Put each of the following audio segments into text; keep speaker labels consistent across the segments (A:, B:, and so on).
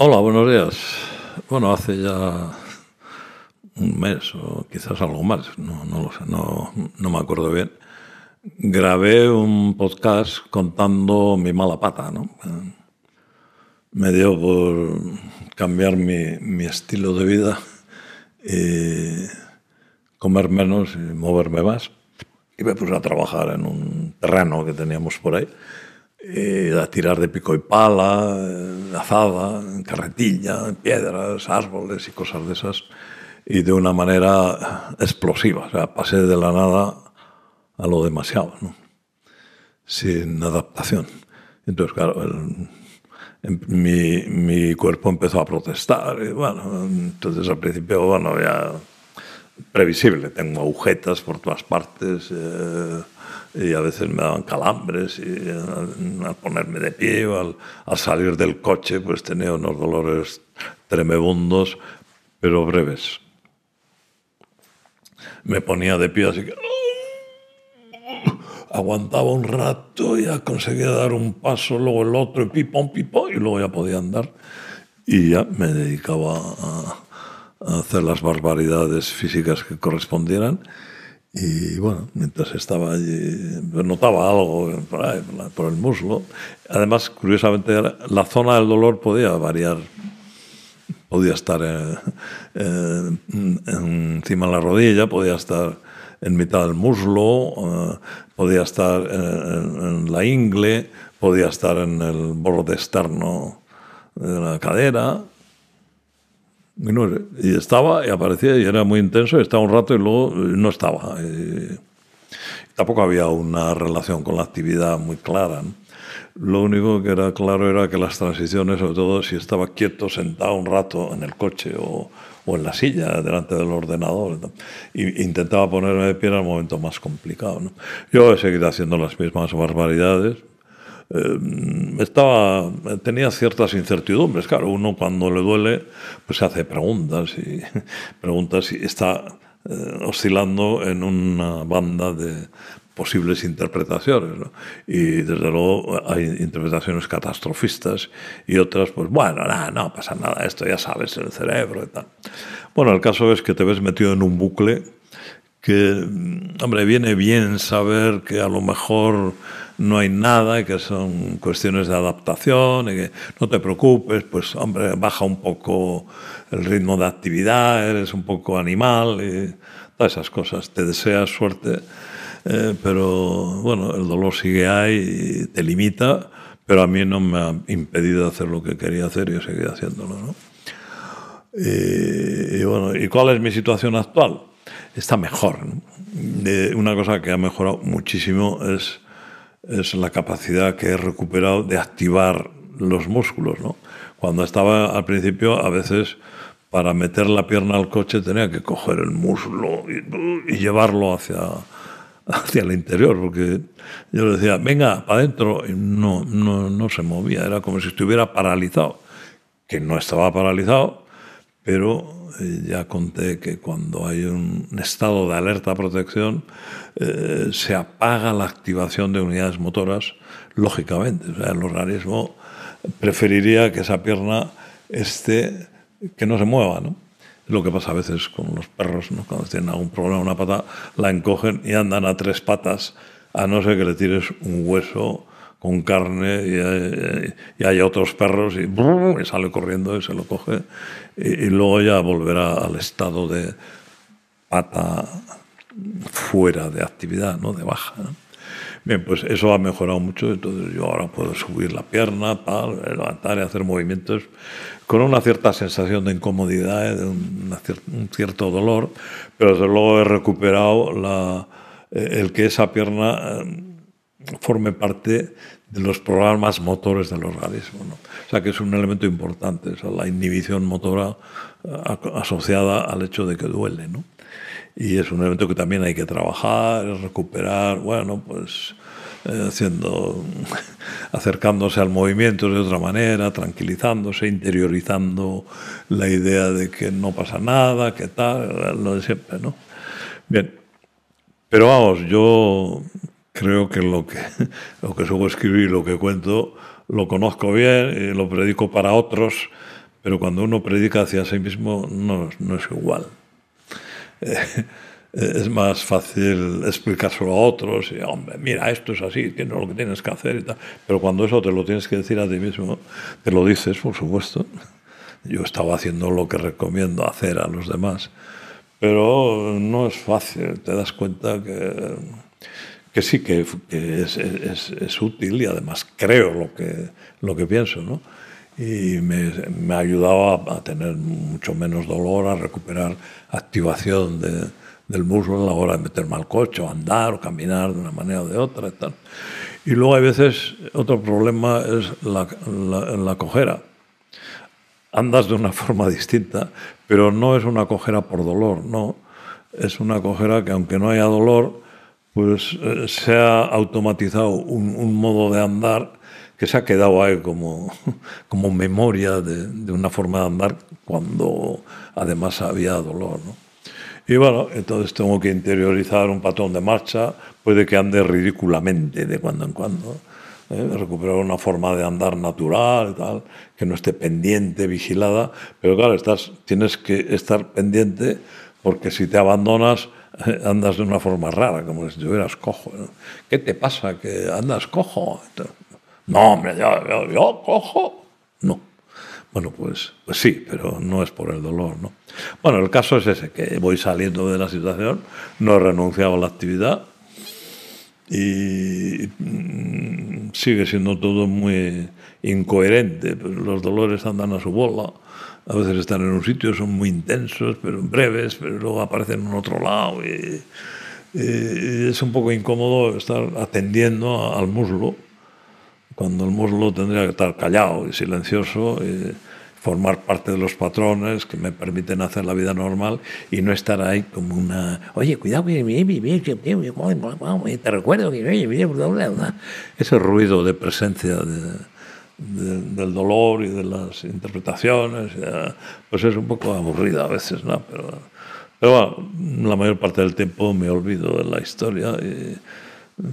A: Hola, buenos días. Bueno, hace ya un mes o quizás algo más, no, no lo sé, no, no me acuerdo bien. Grabé un podcast contando mi mala pata, ¿no? Me dio por cambiar mi, mi estilo de vida y comer menos y moverme más. Y me puse a trabajar en un terreno que teníamos por ahí y a tirar de pico y pala, en azada, en carretilla, en piedras, árboles y cosas de esas, y de una manera explosiva. O sea, pasé de la nada a lo demasiado, ¿no? sin adaptación. Entonces, claro, el, mi, mi, cuerpo empezó a protestar. Y bueno, entonces al principio, bueno, ya previsible, tengo agujetas por todas partes. Eh, y a veces me daban calambres y al, ponerme de pie o al, al, salir del coche pues tenía unos dolores tremebundos pero breves. Me ponía de pie así que aguantaba un rato, ya conseguía dar un paso, luego el otro, y pipón, pipón, y luego ya podía andar. Y ya me dedicaba a, a hacer las barbaridades físicas que correspondieran. Y bueno, mientras estaba allí, notaba algo por, el muslo. Además, curiosamente, la zona del dolor podía variar. Podía estar encima de la rodilla, podía estar en mitad del muslo, uh, podía estar en, en, la ingle, podía estar en el borde externo de la cadera. Y, no, y estaba y aparecía y era muy intenso, y estaba un rato y luego no estaba. Y tampoco había una relación con la actividad muy clara. ¿no? Lo único que era claro era que las transiciones, sobre todo si estaba quieto, sentado un rato en el coche o, o en la silla delante del ordenador, ¿no? y intentaba ponerme de pie en el momento más complicado. ¿no? Yo he seguido haciendo las mismas barbaridades, eh, estaba, tenía ciertas incertidumbres. Claro, uno cuando le duele, pues se hace preguntas y preguntas y está eh, oscilando en una banda de posibles interpretaciones. ¿no? Y desde luego hay interpretaciones catastrofistas y otras, pues bueno, nada, no pasa nada, esto ya sabes, el cerebro y tal. Bueno, el caso es que te ves metido en un bucle que, hombre, viene bien saber que a lo mejor no hay nada que son cuestiones de adaptación y que no te preocupes, pues hombre, baja un poco el ritmo de actividad, eres un poco animal y todas esas cosas. Te deseas suerte, eh, pero bueno, el dolor sigue ahí te limita, pero a mí no me ha impedido hacer lo que quería hacer y he seguido haciéndolo. ¿no? Y, bueno, ¿y cuál es mi situación actual? Está mejor. una cosa que ha mejorado muchísimo es es la capacidad que he recuperado de activar los músculos. ¿no? Cuando estaba al principio, a veces para meter la pierna al coche tenía que coger el muslo y, y llevarlo hacia, hacia el interior, porque yo le decía, venga, para adentro, y no, no, no se movía, era como si estuviera paralizado, que no estaba paralizado, pero ya conté que cuando hay un estado de alerta protección eh, se apaga la activación de unidades motoras, lógicamente. El organismo preferiría que esa pierna esté, que no se mueva, ¿no? Lo que pasa a veces con los perros, ¿no? Cuando tienen algún problema una pata, la encogen y andan a tres patas, a no ser que le tires un hueso con carne y, hay, y hay otros perros y, y, sale corriendo y se lo coge y, y, luego ya volverá al estado de pata fuera de actividad, ¿no? de baja. Bien, pues eso ha mejorado mucho, entonces yo ahora puedo subir la pierna, levantar y hacer movimientos con una cierta sensación de incomodidad, de un, un cierto dolor, pero desde luego he recuperado la, eh, el que esa pierna forme parte de los programas motores del organismo. ¿no? O sea que es un elemento importante, o sea, la inhibición motora asociada al hecho de que duele. ¿no? Y es un elemento que también hay que trabajar, recuperar, bueno, pues eh, haciendo, acercándose al movimiento de otra manera, tranquilizándose, interiorizando la idea de que no pasa nada, que tal, lo de siempre, ¿no? Bien, pero vamos, yo creo que lo que, lo que suelo escribir, lo que cuento, lo conozco bien y lo predico para otros, pero cuando uno predica hacia sí mismo no, no es igual. es más fácil explicárselo a otros y, hombre, mira, esto es así, tienes lo que tienes que hacer y tal. Pero cuando eso te lo tienes que decir a ti mismo, te lo dices, por supuesto. Yo estaba haciendo lo que recomiendo hacer a los demás, pero no es fácil, te das cuenta que, que sí, que, es, es, es, útil y además creo lo que, lo que pienso, ¿no? Y me, me ayudaba a tener mucho menos dolor, a recuperar activación de, del muslo a la hora de meterme al coche, o andar, o caminar de una manera o de otra. Y, tal. y luego hay veces, otro problema es la, la, la cojera. Andas de una forma distinta, pero no es una cojera por dolor, no. Es una cojera que aunque no haya dolor, pues eh, se ha automatizado un, un, modo de andar que se ha quedado ahí como, como memoria de, de una forma de andar cuando además había dolor. ¿no? Y bueno, entonces tengo que interiorizar un patrón de marcha, puede que ande ridículamente de cuando en cuando, ¿eh? recuperar una forma de andar natural, tal, que no esté pendiente, vigilada, pero claro, estás, tienes que estar pendiente porque si te abandonas andas de una forma rara, como si estuvieras cojo. ¿no? ¿Qué te pasa? ¿Que andas cojo? No, hombre, yo, yo, yo cojo. No. Bueno, pues, pues sí, pero no es por el dolor, ¿no? Bueno, el caso es ese, que voy saliendo de la situación, no he renunciado a la actividad y mm, sigue siendo todo muy incoherente. Los dolores andan a su bola, a veces están en un sitio, son muy intensos, pero breves, pero luego aparecen en otro lado y, y es un poco incómodo estar atendiendo al muslo cuando el muslo tendría que estar callado y silencioso, y formar parte de los patrones que me permiten hacer la vida normal y no estar ahí como una, oye, cuidado, te recuerdo que ese ruido de presencia de, de, del dolor y de las interpretaciones, pues es un poco aburrido a veces, ¿no? Pero, pero bueno, la mayor parte del tiempo me olvido de la historia y,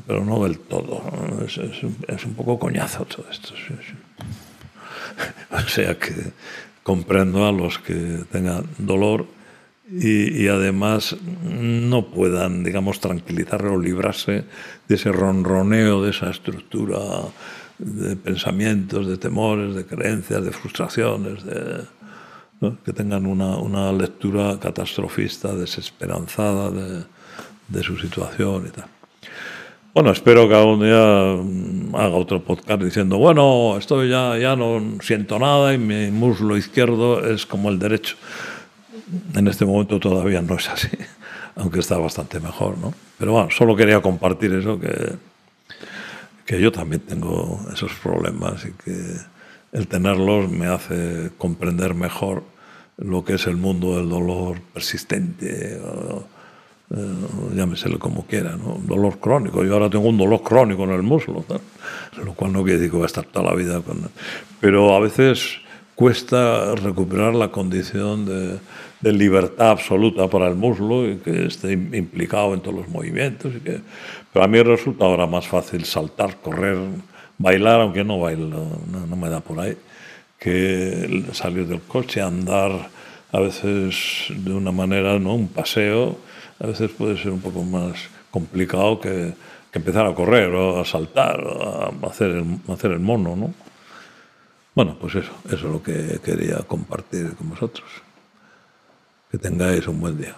A: pero no del todo. Es, es, un, es, un, poco coñazo todo esto. o sea que comprendo a los que tengan dolor y, y, además no puedan, digamos, tranquilizar o librarse de ese ronroneo, de esa estructura de pensamientos, de temores, de creencias, de frustraciones, de, ¿no? que tengan una, una, lectura catastrofista, desesperanzada de, de su situación y tal. Bueno, espero que algún día mm, haga otro podcast diciendo, bueno, estoy ya, ya no siento nada y mi muslo izquierdo es como el derecho. En este momento todavía no es así, aunque está bastante mejor, ¿no? Pero bueno, solo quería compartir eso, que, que yo también tengo esos problemas y que el tenerlos me hace comprender mejor lo que es el mundo del dolor persistente. O, eh, llámeselo como quiera, ¿no? Dolor crónico. Yo ahora tengo un dolor crónico en el muslo, ¿no? lo cual no quiere decir que voy a estar toda la vida con... Pero a veces cuesta recuperar la condición de, de, libertad absoluta para el muslo y que esté implicado en todos los movimientos. Y que, pero a mí resulta ahora más fácil saltar, correr, bailar, aunque no bailo, no, no me da por ahí, que salir del coche, andar a veces de una manera, ¿no? un paseo, a veces puede ser un poco más complicado que, que empezar a correr o a saltar o a hacer el, a hacer el mono, ¿no? Bueno, pues eso, eso es lo que quería compartir con vosotros. Que tengáis un buen día.